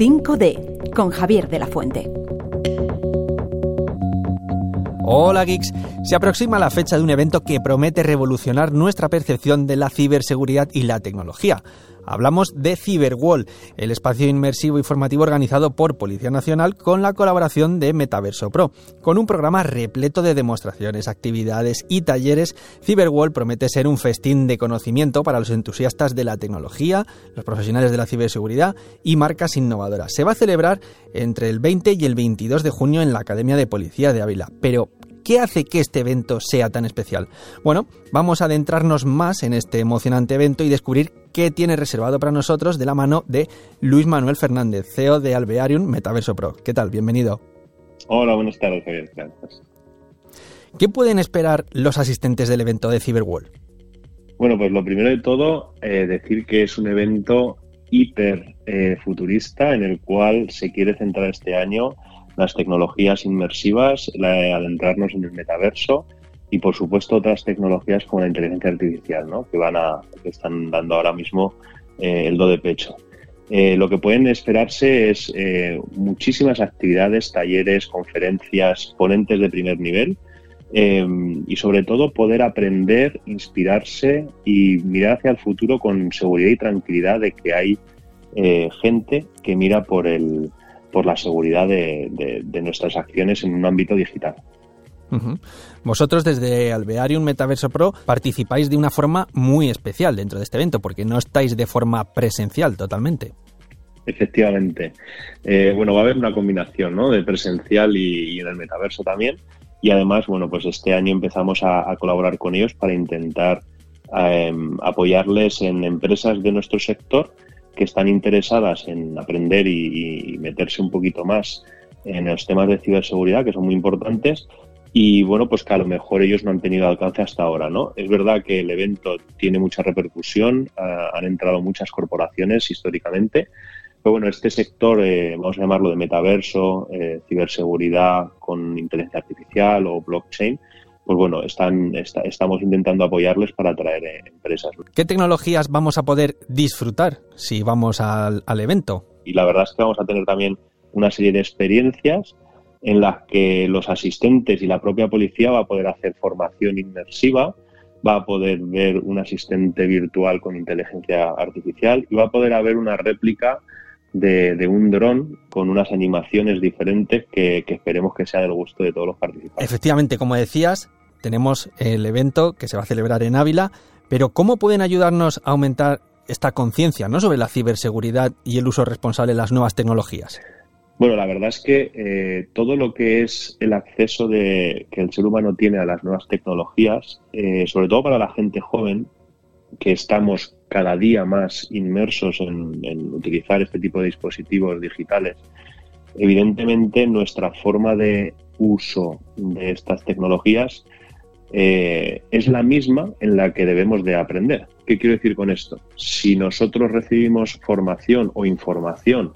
5D con Javier de la Fuente. Hola geeks, se aproxima la fecha de un evento que promete revolucionar nuestra percepción de la ciberseguridad y la tecnología. Hablamos de Cyberwall, el espacio inmersivo y formativo organizado por Policía Nacional con la colaboración de Metaverso Pro. Con un programa repleto de demostraciones, actividades y talleres, Cyberwall promete ser un festín de conocimiento para los entusiastas de la tecnología, los profesionales de la ciberseguridad y marcas innovadoras. Se va a celebrar entre el 20 y el 22 de junio en la Academia de Policía de Ávila. Pero, ¿Qué hace que este evento sea tan especial? Bueno, vamos a adentrarnos más en este emocionante evento y descubrir qué tiene reservado para nosotros de la mano de Luis Manuel Fernández, CEO de Alvearium Metaverso Pro. ¿Qué tal? Bienvenido. Hola, buenas tardes, Javier. Gracias. ¿Qué pueden esperar los asistentes del evento de Cyberwall? Bueno, pues lo primero de todo, eh, decir que es un evento hiper eh, futurista en el cual se quiere centrar este año las tecnologías inmersivas, la, adentrarnos en el metaverso y por supuesto otras tecnologías como la inteligencia artificial, ¿no? que van a, están dando ahora mismo eh, el do de pecho. Eh, lo que pueden esperarse es eh, muchísimas actividades, talleres, conferencias, ponentes de primer nivel y sobre todo poder aprender, inspirarse y mirar hacia el futuro con seguridad y tranquilidad de que hay gente que mira por el, por la seguridad de, nuestras acciones en un ámbito digital. Vosotros desde Alvearium Metaverso Pro participáis de una forma muy especial dentro de este evento, porque no estáis de forma presencial totalmente. Efectivamente. Eh, bueno, va a haber una combinación ¿no? de presencial y, en el metaverso también. Y además, bueno, pues este año empezamos a, colaborar con ellos para intentar em, apoyarles en empresas de nuestro sector que están interesadas en aprender y, meterse un poquito más en los temas de ciberseguridad, que son muy importantes, y bueno, pues que a lo mejor ellos no han tenido alcance hasta ahora, ¿no? Es verdad que el evento tiene mucha repercusión, han entrado muchas corporaciones históricamente, pero bueno, este sector, eh, vamos a llamarlo de metaverso, eh, ciberseguridad con inteligencia artificial o blockchain, pues bueno, están, estamos intentando apoyarles para atraer eh, empresas. ¿Qué tecnologías vamos a poder disfrutar si vamos al, evento? Y la verdad es que vamos a tener también una serie de experiencias en las que los asistentes y la propia policía va a poder hacer formación inmersiva, va a poder ver un asistente virtual con inteligencia artificial y va a poder haber una réplica de, un dron con unas animaciones diferentes que, que, esperemos que sea del gusto de todos los participantes. Efectivamente, como decías, tenemos el evento que se va a celebrar en Ávila, pero ¿cómo pueden ayudarnos a aumentar esta conciencia ¿no? sobre la ciberseguridad y el uso responsable de las nuevas tecnologías? Bueno, la verdad es que eh, todo lo que es el acceso de, que el ser humano tiene a las nuevas tecnologías, eh, sobre todo para la gente joven, que estamos cada día más inmersos en, en, utilizar este tipo de dispositivos digitales, evidentemente nuestra forma de uso de estas tecnologías eh, es la misma en la que debemos de aprender. ¿Qué quiero decir con esto? Si nosotros recibimos formación o información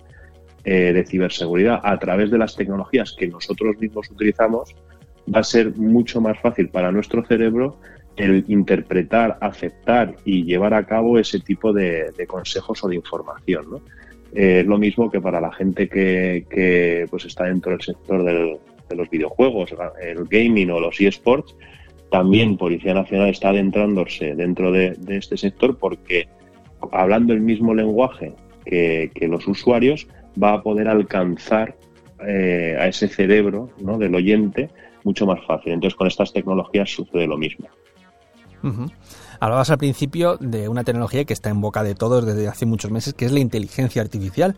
eh, de ciberseguridad a través de las tecnologías que nosotros mismos utilizamos, va a ser mucho más fácil para nuestro cerebro el interpretar, aceptar y llevar a cabo ese tipo de, consejos o de información. Eh, es lo mismo que para la gente que, pues está dentro del sector de los videojuegos, el gaming o los eSports, también Policía Nacional está adentrándose dentro de, este sector porque hablando el mismo lenguaje que, los usuarios va a poder alcanzar eh, a ese cerebro del oyente mucho más fácil. Entonces con estas tecnologías sucede lo mismo. Hablabas al principio de una tecnología que está en boca de todos desde hace muchos meses, que es la inteligencia artificial.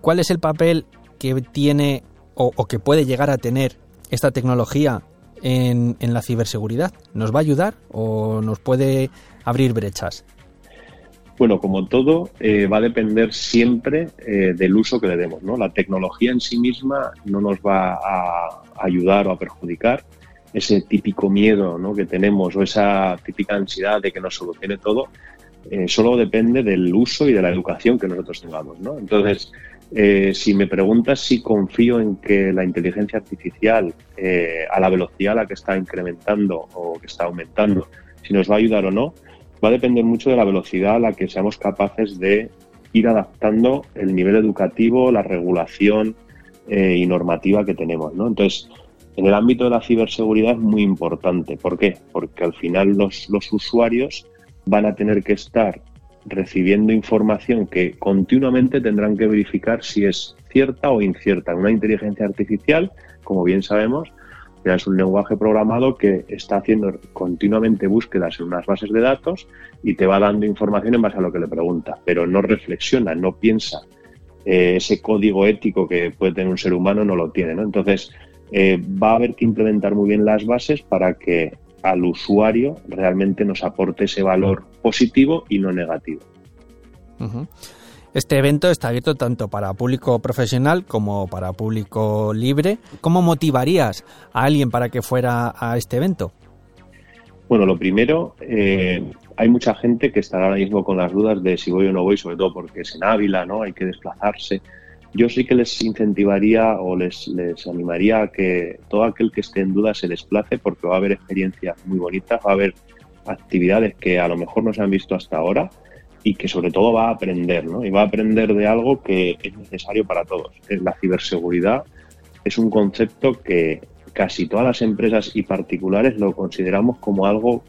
¿Cuál es el papel que tiene o que puede llegar a tener esta tecnología en, la ciberseguridad? ¿Nos va a ayudar o nos puede abrir brechas? Bueno, como todo, eh, va a depender siempre eh, del uso que le demos. ¿no? La tecnología en sí misma no nos va a ayudar o a perjudicar. Ese típico miedo ¿no? que tenemos o esa típica ansiedad de que nos solucione todo, eh, solo depende del uso y de la educación que nosotros tengamos. ¿no? Entonces, eh, si me preguntas si confío en que la inteligencia artificial, eh, a la velocidad a la que está incrementando o que está aumentando, si nos va a ayudar o no, va a depender mucho de la velocidad a la que seamos capaces de ir adaptando el nivel educativo, la regulación eh, y normativa que tenemos. ¿no? Entonces, en el ámbito de la ciberseguridad es muy importante. ¿Por qué? Porque al final los, los usuarios van a tener que estar recibiendo información que continuamente tendrán que verificar si es cierta o incierta. Una inteligencia artificial, como bien sabemos, es un lenguaje programado que está haciendo continuamente búsquedas en unas bases de datos y te va dando información en base a lo que le pregunta, pero no reflexiona, no piensa. Eh, ese código ético que puede tener un ser humano no lo tiene. Entonces, eh, va a haber que implementar muy bien las bases para que al usuario realmente nos aporte ese valor positivo y no negativo. Este evento está abierto tanto para público profesional como para público libre. ¿Cómo motivarías a alguien para que fuera a este evento? Bueno, lo primero, eh, hay mucha gente que estará ahora mismo con las dudas de si voy o no voy, sobre todo porque es en Ávila, ¿no? Hay que desplazarse. Yo sí que les incentivaría o les, les animaría a que todo aquel que esté en duda se desplace porque va a haber experiencias muy bonitas, va a haber actividades que a lo mejor no se han visto hasta ahora y que sobre todo va a aprender, ¿no? Y va a aprender de algo que es necesario para todos. La ciberseguridad es un concepto que casi todas las empresas y particulares lo consideramos como algo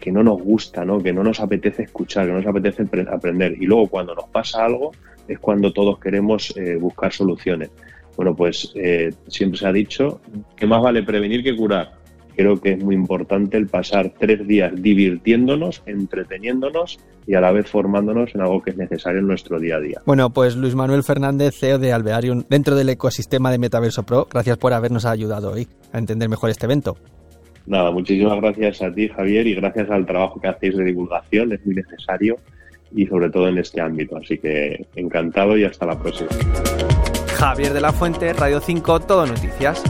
que no nos gusta, ¿no? que no nos apetece escuchar, que no nos apetece aprender. Y luego cuando nos pasa algo es cuando todos queremos eh, buscar soluciones. Bueno, pues eh, siempre se ha dicho que más vale prevenir que curar creo que es muy importante el pasar tres días divirtiéndonos, entreteniéndonos y a la vez formándonos en algo que es necesario en nuestro día a día. Bueno, pues Luis Manuel Fernández, CEO de Alvearium, dentro del ecosistema de Metaverso Pro, gracias por habernos ayudado hoy a entender mejor este evento. Nada, muchísimas gracias a ti, Javier, y gracias al trabajo que hacéis de divulgación, es muy necesario y sobre todo en este ámbito. Así que encantado y hasta la próxima. Javier de la Fuente, Radio 5, Todo Noticias.